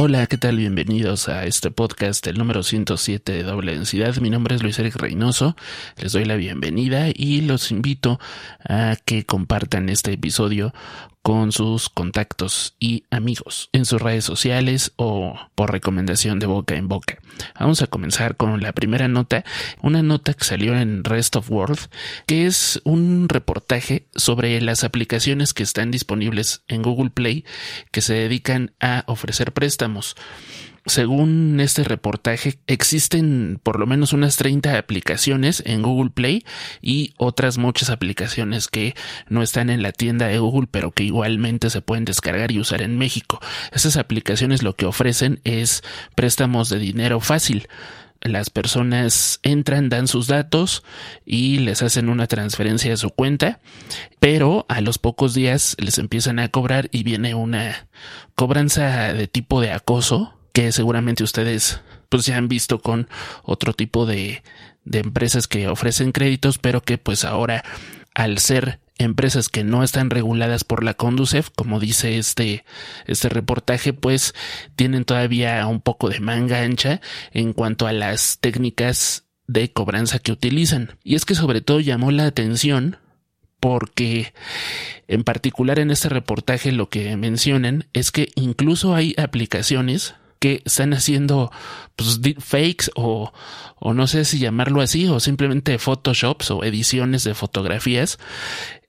Hola, ¿qué tal? Bienvenidos a este podcast, el número 107 de doble densidad. Mi nombre es Luis Eric Reynoso. Les doy la bienvenida y los invito a que compartan este episodio con sus contactos y amigos en sus redes sociales o por recomendación de boca en boca. Vamos a comenzar con la primera nota, una nota que salió en Rest of World, que es un reportaje sobre las aplicaciones que están disponibles en Google Play que se dedican a ofrecer préstamos. Según este reportaje, existen por lo menos unas 30 aplicaciones en Google Play y otras muchas aplicaciones que no están en la tienda de Google, pero que igualmente se pueden descargar y usar en México. Esas aplicaciones lo que ofrecen es préstamos de dinero fácil las personas entran, dan sus datos y les hacen una transferencia de su cuenta, pero a los pocos días les empiezan a cobrar y viene una cobranza de tipo de acoso que seguramente ustedes pues ya han visto con otro tipo de, de empresas que ofrecen créditos, pero que pues ahora al ser empresas que no están reguladas por la Conducef, como dice este, este reportaje, pues tienen todavía un poco de manga ancha en cuanto a las técnicas de cobranza que utilizan. Y es que sobre todo llamó la atención porque en particular en este reportaje lo que mencionan es que incluso hay aplicaciones que están haciendo pues, fakes o, o no sé si llamarlo así o simplemente photoshops o ediciones de fotografías.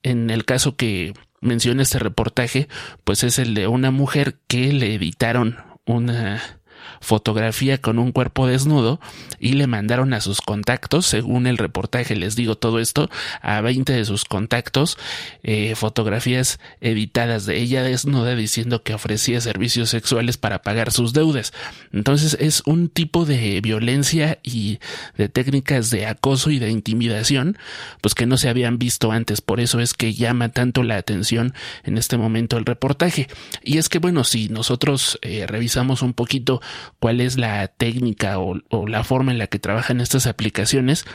En el caso que menciona este reportaje, pues es el de una mujer que le editaron una fotografía con un cuerpo desnudo y le mandaron a sus contactos, según el reportaje les digo todo esto, a 20 de sus contactos eh, fotografías editadas de ella desnuda diciendo que ofrecía servicios sexuales para pagar sus deudas. Entonces es un tipo de violencia y de técnicas de acoso y de intimidación pues que no se habían visto antes, por eso es que llama tanto la atención en este momento el reportaje. Y es que bueno, si nosotros eh, revisamos un poquito cuál es la técnica o, la forma en la que trabajan estas aplicaciones,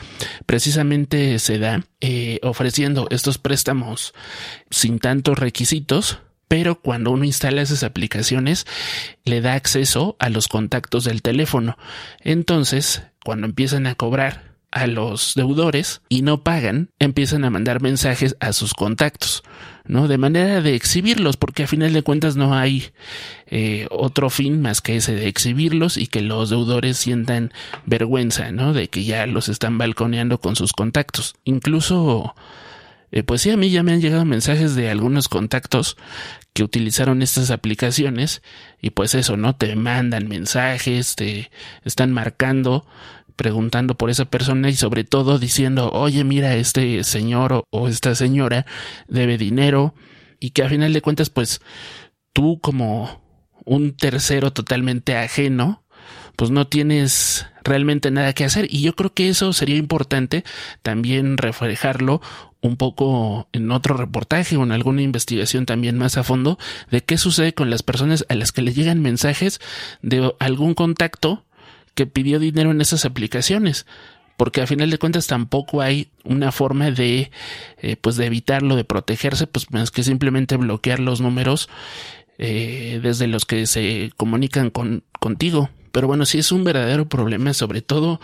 precisamente se da eh, ofreciendo estos préstamos sin tantos requisitos, pero cuando uno instala esas aplicaciones le da acceso a los contactos del teléfono. Entonces, cuando empiezan a cobrar a los deudores y no pagan, empiezan a mandar mensajes a sus contactos, ¿no? De manera de exhibirlos, porque a final de cuentas no hay eh, otro fin más que ese de exhibirlos y que los deudores sientan vergüenza, ¿no? De que ya los están balconeando con sus contactos. Incluso, eh, pues sí, a mí ya me han llegado mensajes de algunos contactos que utilizaron estas aplicaciones y pues eso, ¿no? Te mandan mensajes, te están marcando preguntando por esa persona y sobre todo diciendo, oye, mira, este señor o, esta señora debe dinero y que a final de cuentas, pues tú como un tercero totalmente ajeno, pues no tienes realmente nada que hacer. Y yo creo que eso sería importante también reflejarlo un poco en otro reportaje o en alguna investigación también más a fondo de qué sucede con las personas a las que le llegan mensajes de algún contacto que pidió dinero en esas aplicaciones porque a final de cuentas tampoco hay una forma de eh, pues de evitarlo de protegerse pues más que simplemente bloquear los números eh, desde los que se comunican con contigo. Pero bueno sí es un verdadero problema sobre todo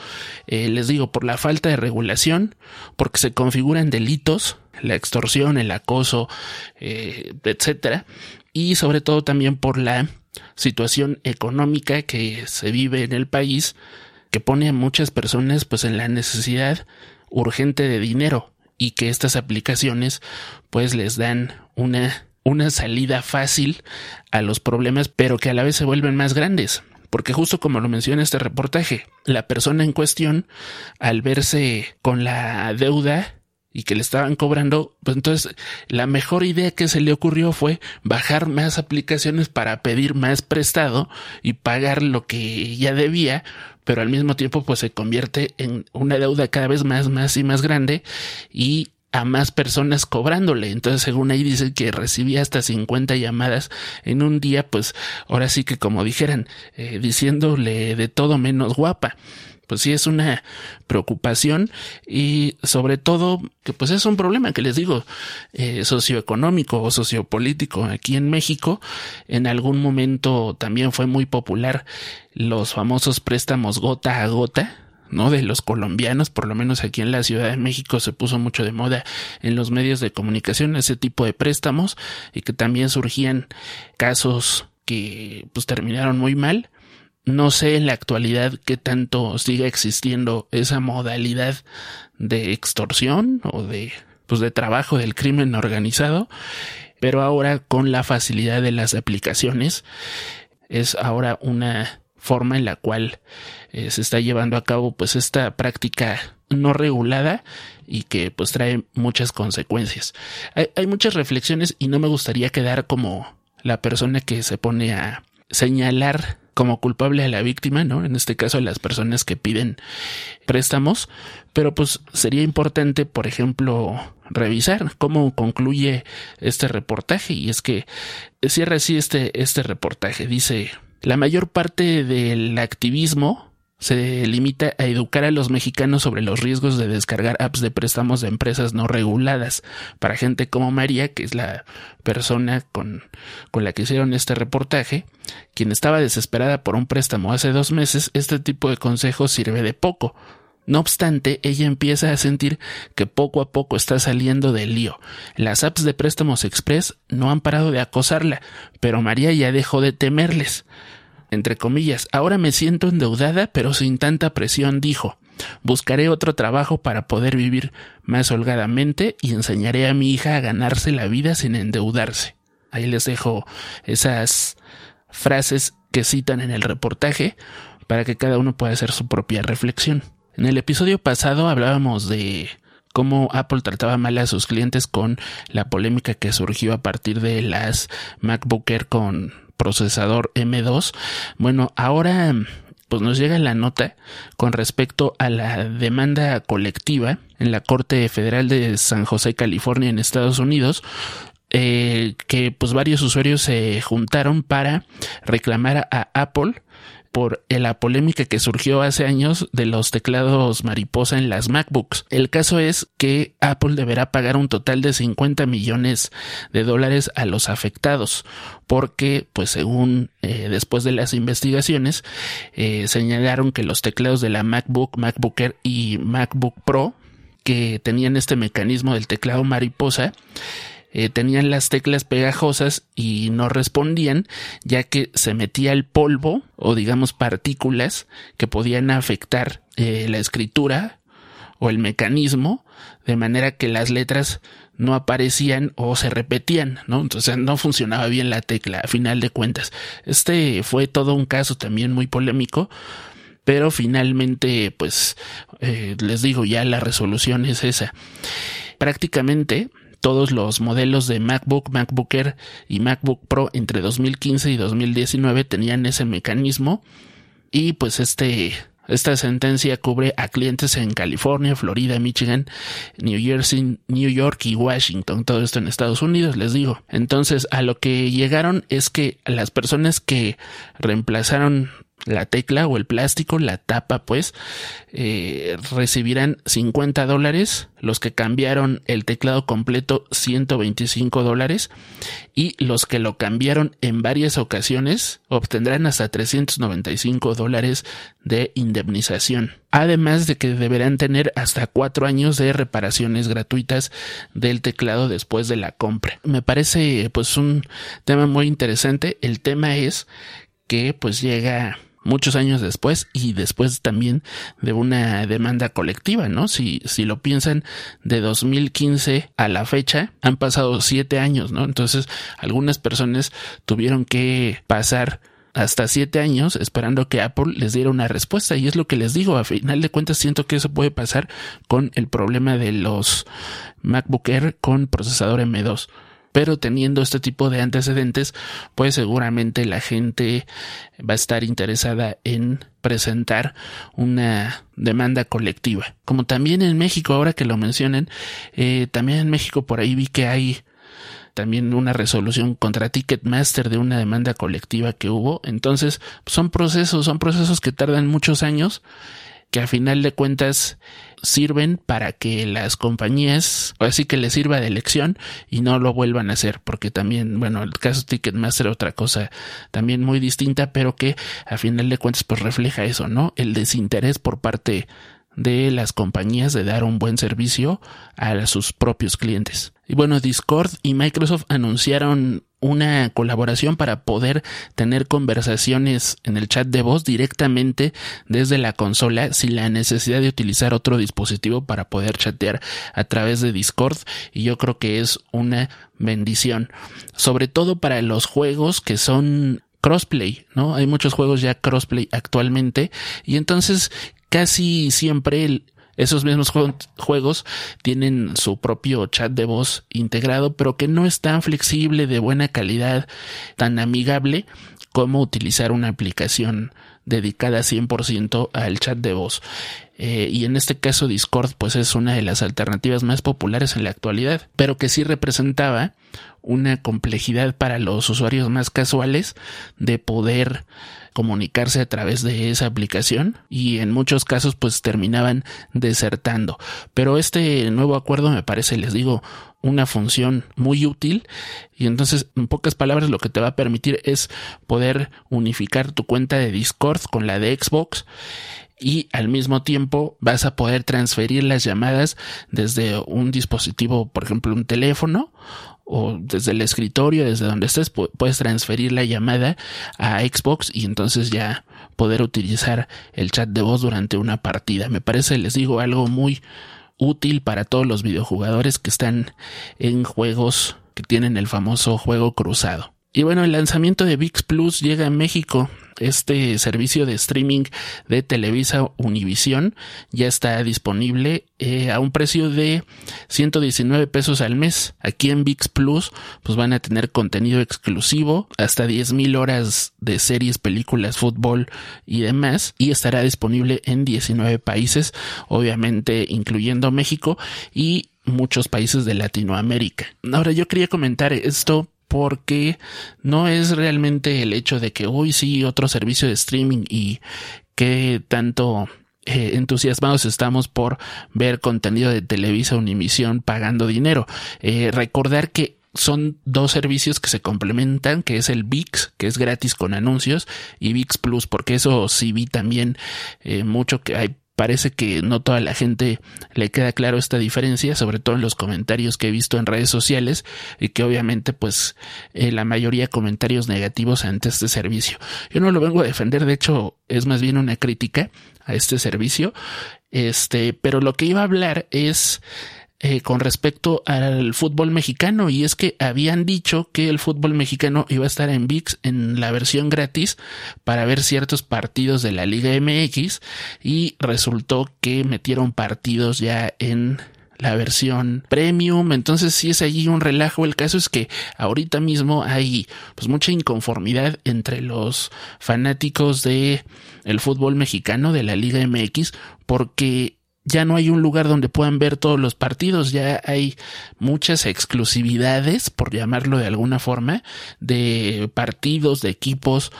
eh, les digo por la falta de regulación porque se configuran delitos la extorsión el acoso etcétera y sobre todo también por la situación económica que se vive en el país que pone a muchas personas pues en la necesidad urgente de dinero y que estas aplicaciones pues les dan una una salida fácil a los problemas pero que a la vez se vuelven más grandes. Porque justo como lo menciona este reportaje, la persona en cuestión, al verse con la deuda y que le estaban cobrando, pues entonces la mejor idea que se le ocurrió fue bajar más aplicaciones para pedir más prestado y pagar lo que ya debía, pero al mismo tiempo pues se convierte en una deuda cada vez más, más y más grande y a más personas cobrándole. Entonces, según ahí dice que recibía hasta 50 llamadas en un día, pues ahora sí que como dijeran, eh, diciéndole de todo menos guapa pues sí es una preocupación y sobre todo que pues es un problema que les digo eh, socioeconómico o sociopolítico aquí en México en algún momento también fue muy popular los famosos préstamos gota a gota ¿no? De los colombianos, por lo menos aquí en la Ciudad de México se puso mucho de moda en los medios de comunicación ese tipo de préstamos y que también surgían casos que pues terminaron muy mal. No sé en la actualidad qué tanto siga existiendo esa modalidad de extorsión o de pues de trabajo del crimen organizado, pero ahora con la facilidad de las aplicaciones es ahora una forma en la cual eh, se está llevando a cabo pues esta práctica no regulada y que pues trae muchas consecuencias. Hay, hay muchas reflexiones y no me gustaría quedar como la persona que se pone a señalar como culpable a la víctima, ¿no? En este caso a las personas que piden préstamos, pero pues sería importante, por ejemplo, revisar cómo concluye este reportaje y es que cierra así este, este reportaje. Dice, la mayor parte del activismo se limita a educar a los mexicanos sobre los riesgos de descargar apps de préstamos de empresas no reguladas. Para gente como María, que es la persona con, con la que hicieron este reportaje, quien estaba desesperada por un préstamo hace dos meses, este tipo de consejos sirve de poco. No obstante, ella empieza a sentir que poco a poco está saliendo del lío. Las apps de préstamos express no han parado de acosarla, pero María ya dejó de temerles. Entre comillas, ahora me siento endeudada, pero sin tanta presión, dijo. Buscaré otro trabajo para poder vivir más holgadamente y enseñaré a mi hija a ganarse la vida sin endeudarse. Ahí les dejo esas frases que citan en el reportaje para que cada uno pueda hacer su propia reflexión. En el episodio pasado hablábamos de cómo Apple trataba mal a sus clientes con la polémica que surgió a partir de las MacBook Air con procesador M2. Bueno, ahora pues nos llega la nota con respecto a la demanda colectiva en la Corte Federal de San José, California, en Estados Unidos, eh, que pues varios usuarios se juntaron para reclamar a Apple por la polémica que surgió hace años de los teclados mariposa en las MacBooks. El caso es que Apple deberá pagar un total de 50 millones de dólares a los afectados porque pues según eh, después de las investigaciones eh, señalaron que los teclados de la MacBook, MacBook Air y MacBook Pro que tenían este mecanismo del teclado mariposa eh, tenían las teclas pegajosas y no respondían ya que se metía el polvo o digamos partículas que podían afectar eh, la escritura o el mecanismo de manera que las letras no aparecían o se repetían, ¿no? Entonces no funcionaba bien la tecla a final de cuentas. Este fue todo un caso también muy polémico pero finalmente pues eh, les digo ya la resolución es esa prácticamente todos los modelos de MacBook, MacBook Air y MacBook Pro entre 2015 y 2019 tenían ese mecanismo y pues este esta sentencia cubre a clientes en California, Florida, Michigan, New Jersey, New York y Washington, todo esto en Estados Unidos, les digo. Entonces, a lo que llegaron es que las personas que reemplazaron la tecla o el plástico, la tapa, pues, eh, recibirán 50 dólares. Los que cambiaron el teclado completo, 125 dólares. Y los que lo cambiaron en varias ocasiones, obtendrán hasta 395 dólares de indemnización. Además de que deberán tener hasta cuatro años de reparaciones gratuitas del teclado después de la compra. Me parece, pues, un tema muy interesante. El tema es que, pues, llega muchos años después y después también de una demanda colectiva, ¿no? Si, si lo piensan de 2015 a la fecha, han pasado siete años, ¿no? Entonces, algunas personas tuvieron que pasar hasta siete años esperando que Apple les diera una respuesta y es lo que les digo, a final de cuentas siento que eso puede pasar con el problema de los MacBook Air con procesador M2 pero teniendo este tipo de antecedentes, pues seguramente la gente va a estar interesada en presentar una demanda colectiva. Como también en México, ahora que lo mencionen, eh, también en México por ahí vi que hay también una resolución contra Ticketmaster de una demanda colectiva que hubo. Entonces, son procesos, son procesos que tardan muchos años que a final de cuentas sirven para que las compañías, así que les sirva de lección y no lo vuelvan a hacer, porque también, bueno, el caso Ticketmaster otra cosa también muy distinta, pero que a final de cuentas pues refleja eso, ¿no? El desinterés por parte de las compañías de dar un buen servicio a sus propios clientes. Y bueno, Discord y Microsoft anunciaron una colaboración para poder tener conversaciones en el chat de voz directamente desde la consola sin la necesidad de utilizar otro dispositivo para poder chatear a través de Discord y yo creo que es una bendición sobre todo para los juegos que son crossplay, ¿no? Hay muchos juegos ya crossplay actualmente y entonces casi siempre esos mismos juegos tienen su propio chat de voz integrado, pero que no es tan flexible, de buena calidad, tan amigable como utilizar una aplicación dedicada 100% al chat de voz. Eh, y en este caso Discord pues es una de las alternativas más populares en la actualidad, pero que sí representaba una complejidad para los usuarios más casuales de poder comunicarse a través de esa aplicación y en muchos casos pues terminaban desertando. Pero este nuevo acuerdo me parece, les digo, una función muy útil y entonces en pocas palabras lo que te va a permitir es poder unificar tu cuenta de Discord con la de Xbox y al mismo tiempo vas a poder transferir las llamadas desde un dispositivo, por ejemplo, un teléfono o desde el escritorio, desde donde estés, puedes transferir la llamada a Xbox y entonces ya poder utilizar el chat de voz durante una partida. Me parece, les digo, algo muy útil para todos los videojugadores que están en juegos que tienen el famoso juego cruzado. Y bueno, el lanzamiento de VIX Plus llega a México. Este servicio de streaming de Televisa Univisión ya está disponible eh, a un precio de 119 pesos al mes. Aquí en VIX Plus pues van a tener contenido exclusivo, hasta 10.000 horas de series, películas, fútbol y demás. Y estará disponible en 19 países, obviamente incluyendo México y muchos países de Latinoamérica. Ahora yo quería comentar esto porque no es realmente el hecho de que hoy sí otro servicio de streaming y que tanto eh, entusiasmados estamos por ver contenido de Televisa Unimisión pagando dinero. Eh, recordar que son dos servicios que se complementan, que es el VIX, que es gratis con anuncios, y VIX Plus, porque eso sí vi también eh, mucho que hay parece que no toda la gente le queda claro esta diferencia, sobre todo en los comentarios que he visto en redes sociales y que obviamente pues eh, la mayoría comentarios negativos ante este servicio. Yo no lo vengo a defender, de hecho es más bien una crítica a este servicio, este, pero lo que iba a hablar es eh, con respecto al fútbol mexicano y es que habían dicho que el fútbol mexicano iba a estar en VIX en la versión gratis para ver ciertos partidos de la Liga MX y resultó que metieron partidos ya en la versión premium, entonces si es allí un relajo. El caso es que ahorita mismo hay pues mucha inconformidad entre los fanáticos de el fútbol mexicano de la Liga MX porque ya no hay un lugar donde puedan ver todos los partidos, ya hay muchas exclusividades, por llamarlo de alguna forma, de partidos, de equipos,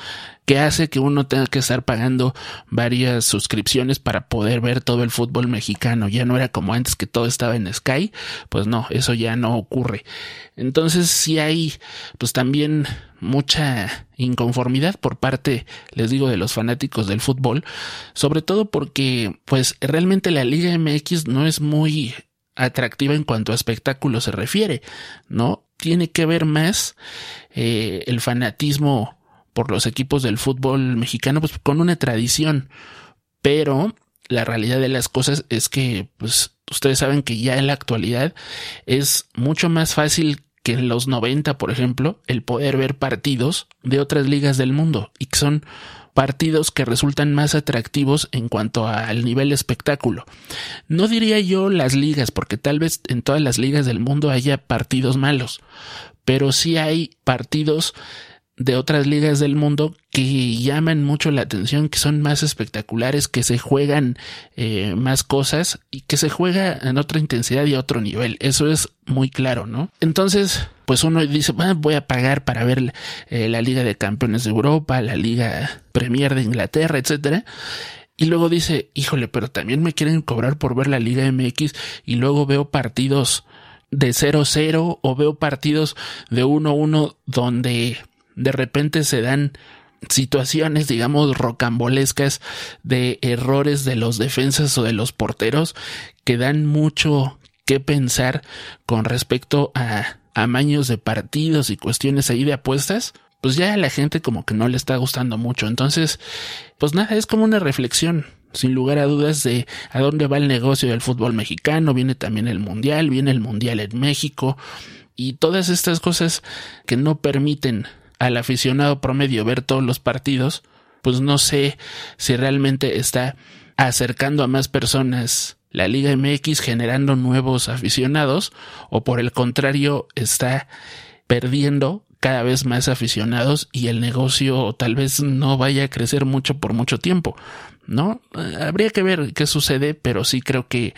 que hace que uno tenga que estar pagando varias suscripciones para poder ver todo el fútbol mexicano. Ya no era como antes que todo estaba en Sky, pues no, eso ya no ocurre. Entonces sí hay pues también mucha inconformidad por parte, les digo, de los fanáticos del fútbol, sobre todo porque pues realmente la Liga MX no es muy atractiva en cuanto a espectáculo se refiere, ¿no? Tiene que ver más eh, el fanatismo por los equipos del fútbol mexicano, pues con una tradición. Pero la realidad de las cosas es que, pues, ustedes saben que ya en la actualidad es mucho más fácil que en los 90, por ejemplo, el poder ver partidos de otras ligas del mundo y que son partidos que resultan más atractivos en cuanto al nivel espectáculo. No diría yo las ligas, porque tal vez en todas las ligas del mundo haya partidos malos, pero sí hay partidos de otras ligas del mundo que llaman mucho la atención, que son más espectaculares, que se juegan eh, más cosas y que se juega en otra intensidad y a otro nivel. Eso es muy claro, ¿no? Entonces, pues uno dice, voy a pagar para ver eh, la Liga de Campeones de Europa, la Liga Premier de Inglaterra, etcétera. Y luego dice, híjole, pero también me quieren cobrar por ver la Liga MX y luego veo partidos de 0-0 o veo partidos de 1-1 donde de repente se dan situaciones, digamos, rocambolescas de errores de los defensas o de los porteros que dan mucho que pensar con respecto a amaños de partidos y cuestiones ahí de apuestas, pues ya a la gente como que no le está gustando mucho. Entonces, pues nada, es como una reflexión, sin lugar a dudas, de a dónde va el negocio del fútbol mexicano, viene también el mundial, viene el mundial en México, y todas estas cosas que no permiten al aficionado promedio ver todos los partidos, pues no sé si realmente está acercando a más personas la Liga MX generando nuevos aficionados o por el contrario está perdiendo cada vez más aficionados y el negocio tal vez no vaya a crecer mucho por mucho tiempo, ¿no? Habría que ver qué sucede, pero sí creo que eh,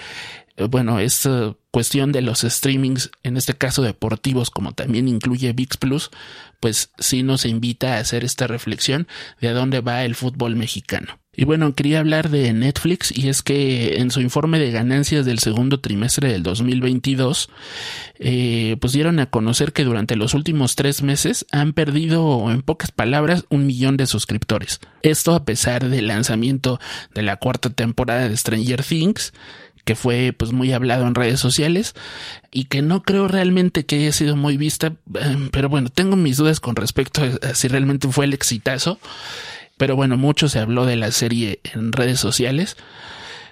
bueno, esta cuestión de los streamings, en este caso deportivos, como también incluye VIX Plus, pues sí nos invita a hacer esta reflexión de a dónde va el fútbol mexicano. Y bueno, quería hablar de Netflix y es que en su informe de ganancias del segundo trimestre del 2022, eh, pues dieron a conocer que durante los últimos tres meses han perdido, en pocas palabras, un millón de suscriptores. Esto a pesar del lanzamiento de la cuarta temporada de Stranger Things, que fue pues muy hablado en redes sociales y que no creo realmente que haya sido muy vista, eh, pero bueno, tengo mis dudas con respecto a si realmente fue el exitazo, pero bueno, mucho se habló de la serie en redes sociales.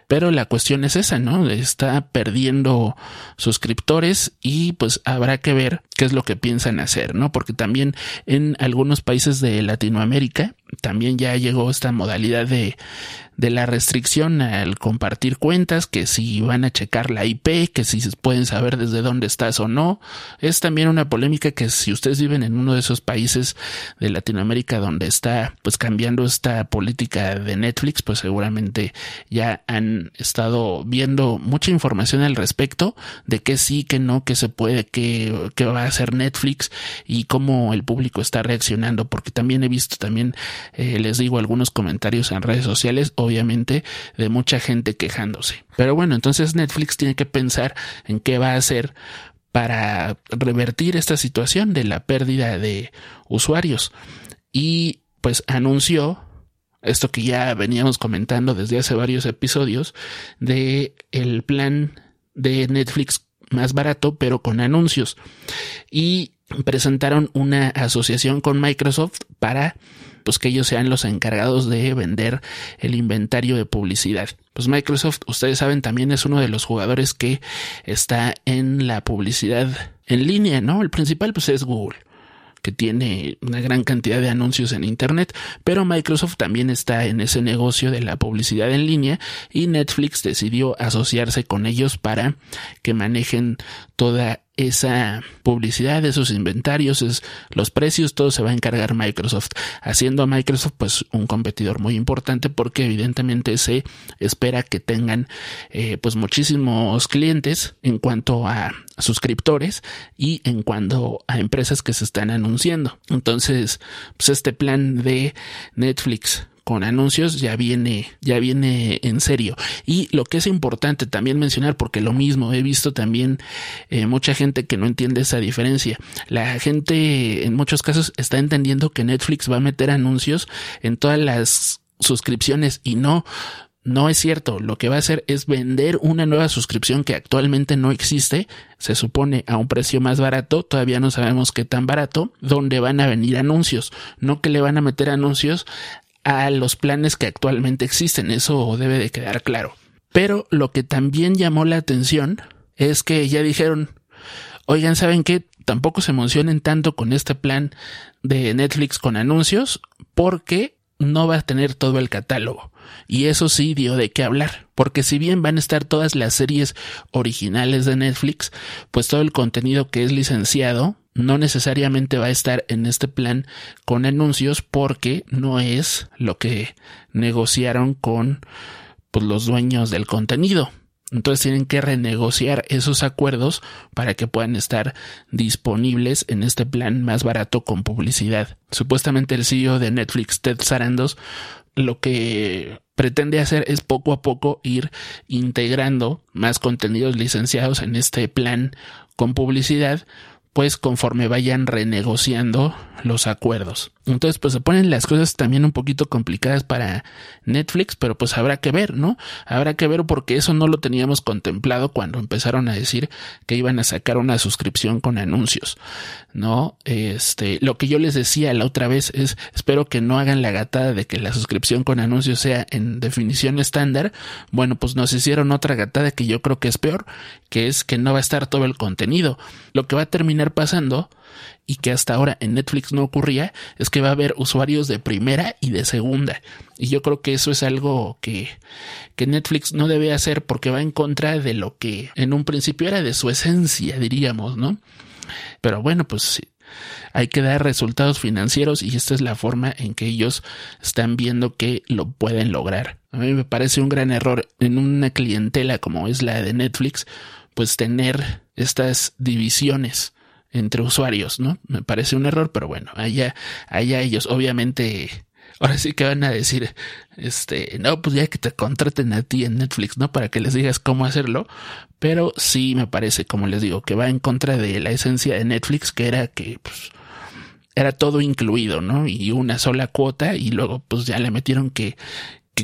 Pero la cuestión es esa, ¿no? Está perdiendo suscriptores y pues habrá que ver qué es lo que piensan hacer, ¿no? Porque también en algunos países de Latinoamérica también ya llegó esta modalidad de, de la restricción al compartir cuentas, que si van a checar la IP, que si pueden saber desde dónde estás o no. Es también una polémica que si ustedes viven en uno de esos países de Latinoamérica donde está pues cambiando esta política de Netflix, pues seguramente ya han estado viendo mucha información al respecto de qué sí, qué no, qué se puede, qué, qué va a hacer Netflix y cómo el público está reaccionando, porque también he visto también, eh, les digo, algunos comentarios en redes sociales obviamente, de mucha gente quejándose. Pero bueno, entonces Netflix tiene que pensar en qué va a hacer para revertir esta situación de la pérdida de usuarios. Y pues anunció esto que ya veníamos comentando desde hace varios episodios de el plan de Netflix más barato pero con anuncios y presentaron una asociación con Microsoft para pues que ellos sean los encargados de vender el inventario de publicidad. Pues Microsoft, ustedes saben, también es uno de los jugadores que está en la publicidad en línea, ¿no? El principal pues es Google que tiene una gran cantidad de anuncios en Internet, pero Microsoft también está en ese negocio de la publicidad en línea y Netflix decidió asociarse con ellos para que manejen toda esa publicidad, esos inventarios, los precios, todo se va a encargar Microsoft, haciendo a Microsoft pues un competidor muy importante porque evidentemente se espera que tengan eh, pues muchísimos clientes en cuanto a suscriptores y en cuanto a empresas que se están anunciando. Entonces, pues este plan de Netflix con anuncios ya viene, ya viene en serio. Y lo que es importante también mencionar, porque lo mismo he visto también eh, mucha gente que no entiende esa diferencia. La gente en muchos casos está entendiendo que Netflix va a meter anuncios en todas las suscripciones y no, no es cierto. Lo que va a hacer es vender una nueva suscripción que actualmente no existe. Se supone a un precio más barato. Todavía no sabemos qué tan barato. Donde van a venir anuncios. No que le van a meter anuncios a los planes que actualmente existen. Eso debe de quedar claro. Pero lo que también llamó la atención es que ya dijeron, oigan, ¿saben qué? Tampoco se emocionen tanto con este plan de Netflix con anuncios porque no va a tener todo el catálogo. Y eso sí dio de qué hablar, porque si bien van a estar todas las series originales de Netflix, pues todo el contenido que es licenciado no necesariamente va a estar en este plan con anuncios porque no es lo que negociaron con pues, los dueños del contenido. Entonces tienen que renegociar esos acuerdos para que puedan estar disponibles en este plan más barato con publicidad. Supuestamente el CEO de Netflix, Ted Sarandos, lo que pretende hacer es poco a poco ir integrando más contenidos licenciados en este plan con publicidad pues conforme vayan renegociando los acuerdos. Entonces, pues se ponen las cosas también un poquito complicadas para Netflix, pero pues habrá que ver, ¿no? Habrá que ver porque eso no lo teníamos contemplado cuando empezaron a decir que iban a sacar una suscripción con anuncios, ¿no? Este, lo que yo les decía la otra vez es, espero que no hagan la gatada de que la suscripción con anuncios sea en definición estándar. Bueno, pues nos hicieron otra gatada que yo creo que es peor, que es que no va a estar todo el contenido. Lo que va a terminar pasando y que hasta ahora en Netflix no ocurría es que va a haber usuarios de primera y de segunda. Y yo creo que eso es algo que, que Netflix no debe hacer porque va en contra de lo que en un principio era de su esencia, diríamos, ¿no? Pero bueno, pues hay que dar resultados financieros y esta es la forma en que ellos están viendo que lo pueden lograr. A mí me parece un gran error en una clientela como es la de Netflix, pues tener estas divisiones entre usuarios, ¿no? Me parece un error, pero bueno, allá, allá ellos, obviamente, ahora sí que van a decir, este, no, pues ya que te contraten a ti en Netflix, ¿no? Para que les digas cómo hacerlo, pero sí me parece, como les digo, que va en contra de la esencia de Netflix, que era que, pues, era todo incluido, ¿no? Y una sola cuota y luego pues ya le metieron que,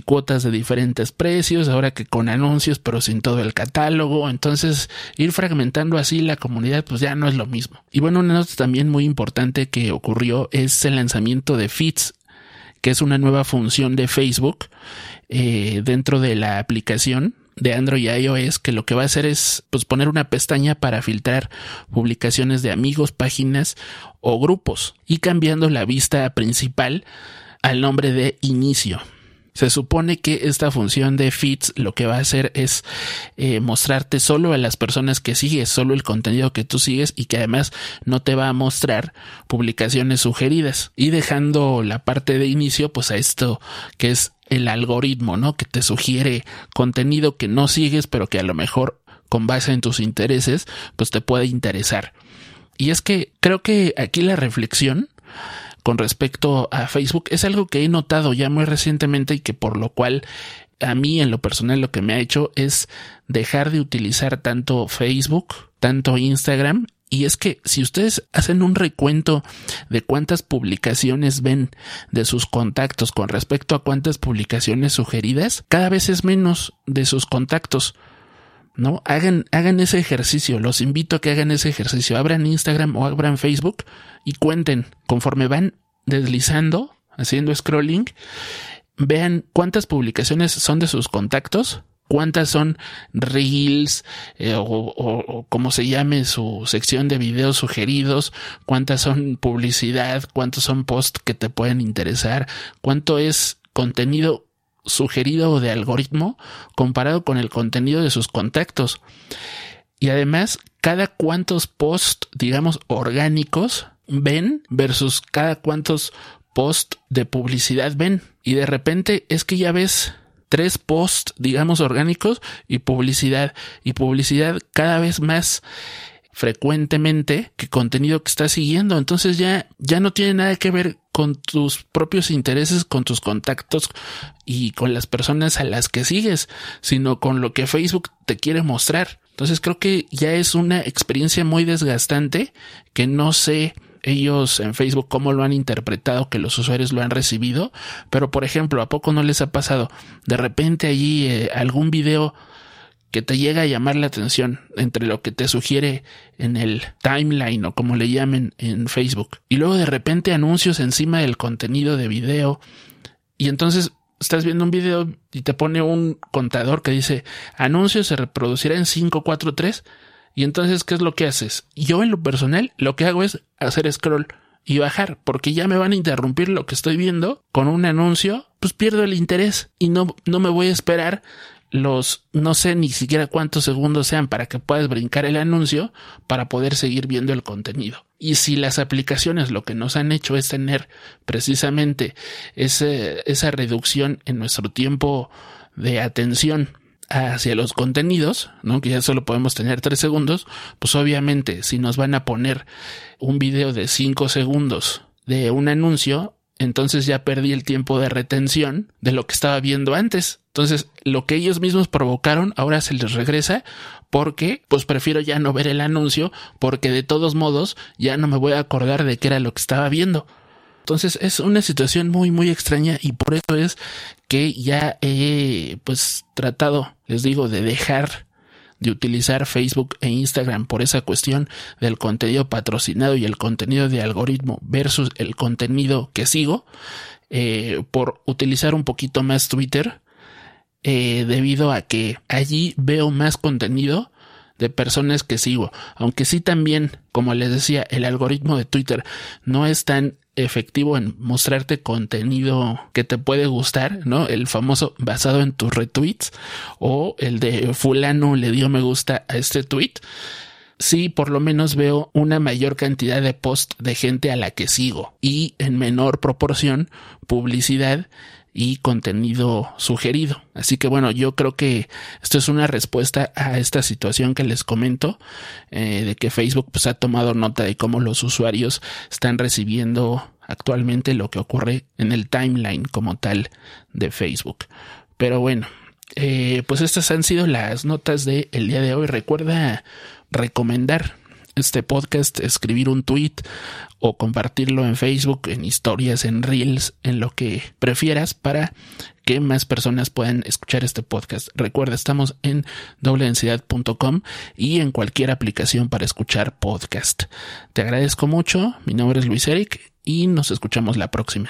cuotas de diferentes precios, ahora que con anuncios pero sin todo el catálogo, entonces ir fragmentando así la comunidad pues ya no es lo mismo. Y bueno, una nota también muy importante que ocurrió es el lanzamiento de Feeds, que es una nueva función de Facebook eh, dentro de la aplicación de Android y iOS que lo que va a hacer es pues poner una pestaña para filtrar publicaciones de amigos, páginas o grupos y cambiando la vista principal al nombre de inicio. Se supone que esta función de feeds lo que va a hacer es eh, mostrarte solo a las personas que sigues, solo el contenido que tú sigues y que además no te va a mostrar publicaciones sugeridas. Y dejando la parte de inicio, pues a esto que es el algoritmo, ¿no? Que te sugiere contenido que no sigues, pero que a lo mejor con base en tus intereses, pues te puede interesar. Y es que creo que aquí la reflexión con respecto a Facebook es algo que he notado ya muy recientemente y que por lo cual a mí en lo personal lo que me ha hecho es dejar de utilizar tanto Facebook, tanto Instagram y es que si ustedes hacen un recuento de cuántas publicaciones ven de sus contactos con respecto a cuántas publicaciones sugeridas, cada vez es menos de sus contactos. ¿No? Hagan, hagan ese ejercicio. Los invito a que hagan ese ejercicio. Abran Instagram o abran Facebook y cuenten conforme van deslizando, haciendo scrolling, vean cuántas publicaciones son de sus contactos, cuántas son reels eh, o, o, como se llame su sección de videos sugeridos, cuántas son publicidad, cuántos son posts que te pueden interesar, cuánto es contenido sugerido o de algoritmo comparado con el contenido de sus contactos. Y además, cada cuantos posts, digamos, orgánicos ven versus cada cuantos posts de publicidad ven. Y de repente es que ya ves tres posts, digamos, orgánicos y publicidad. Y publicidad cada vez más frecuentemente que contenido que estás siguiendo. Entonces ya, ya no tiene nada que ver con tus propios intereses, con tus contactos y con las personas a las que sigues, sino con lo que Facebook te quiere mostrar. Entonces creo que ya es una experiencia muy desgastante que no sé ellos en Facebook cómo lo han interpretado, que los usuarios lo han recibido, pero por ejemplo, ¿a poco no les ha pasado de repente allí eh, algún video que te llega a llamar la atención entre lo que te sugiere en el timeline o como le llamen en Facebook. Y luego de repente anuncios encima del contenido de video. Y entonces estás viendo un video y te pone un contador que dice anuncios se reproducirá en 543. Y entonces, ¿qué es lo que haces? Yo en lo personal lo que hago es hacer scroll y bajar, porque ya me van a interrumpir lo que estoy viendo con un anuncio, pues pierdo el interés y no, no me voy a esperar los no sé ni siquiera cuántos segundos sean para que puedas brincar el anuncio para poder seguir viendo el contenido. Y si las aplicaciones lo que nos han hecho es tener precisamente ese, esa reducción en nuestro tiempo de atención hacia los contenidos, ¿no? Que ya solo podemos tener tres segundos, pues obviamente si nos van a poner un video de cinco segundos de un anuncio, entonces ya perdí el tiempo de retención de lo que estaba viendo antes. Entonces, lo que ellos mismos provocaron ahora se les regresa porque pues prefiero ya no ver el anuncio porque de todos modos ya no me voy a acordar de qué era lo que estaba viendo. Entonces es una situación muy muy extraña y por eso es que ya he pues tratado, les digo, de dejar de utilizar Facebook e Instagram por esa cuestión del contenido patrocinado y el contenido de algoritmo versus el contenido que sigo, eh, por utilizar un poquito más Twitter, eh, debido a que allí veo más contenido de personas que sigo. Aunque sí también, como les decía, el algoritmo de Twitter no es tan efectivo en mostrarte contenido que te puede gustar, ¿no? El famoso basado en tus retweets o el de fulano le dio me gusta a este tweet. Sí, por lo menos veo una mayor cantidad de posts de gente a la que sigo y en menor proporción publicidad y contenido sugerido. Así que bueno, yo creo que esto es una respuesta a esta situación que les comento, eh, de que Facebook pues, ha tomado nota de cómo los usuarios están recibiendo actualmente lo que ocurre en el timeline como tal de Facebook. Pero bueno, eh, pues estas han sido las notas del el día de hoy. Recuerda recomendar este podcast, escribir un tweet o compartirlo en Facebook, en historias, en reels, en lo que prefieras para que más personas puedan escuchar este podcast. Recuerda, estamos en dobledensidad.com y en cualquier aplicación para escuchar podcast. Te agradezco mucho. Mi nombre es Luis Eric y nos escuchamos la próxima.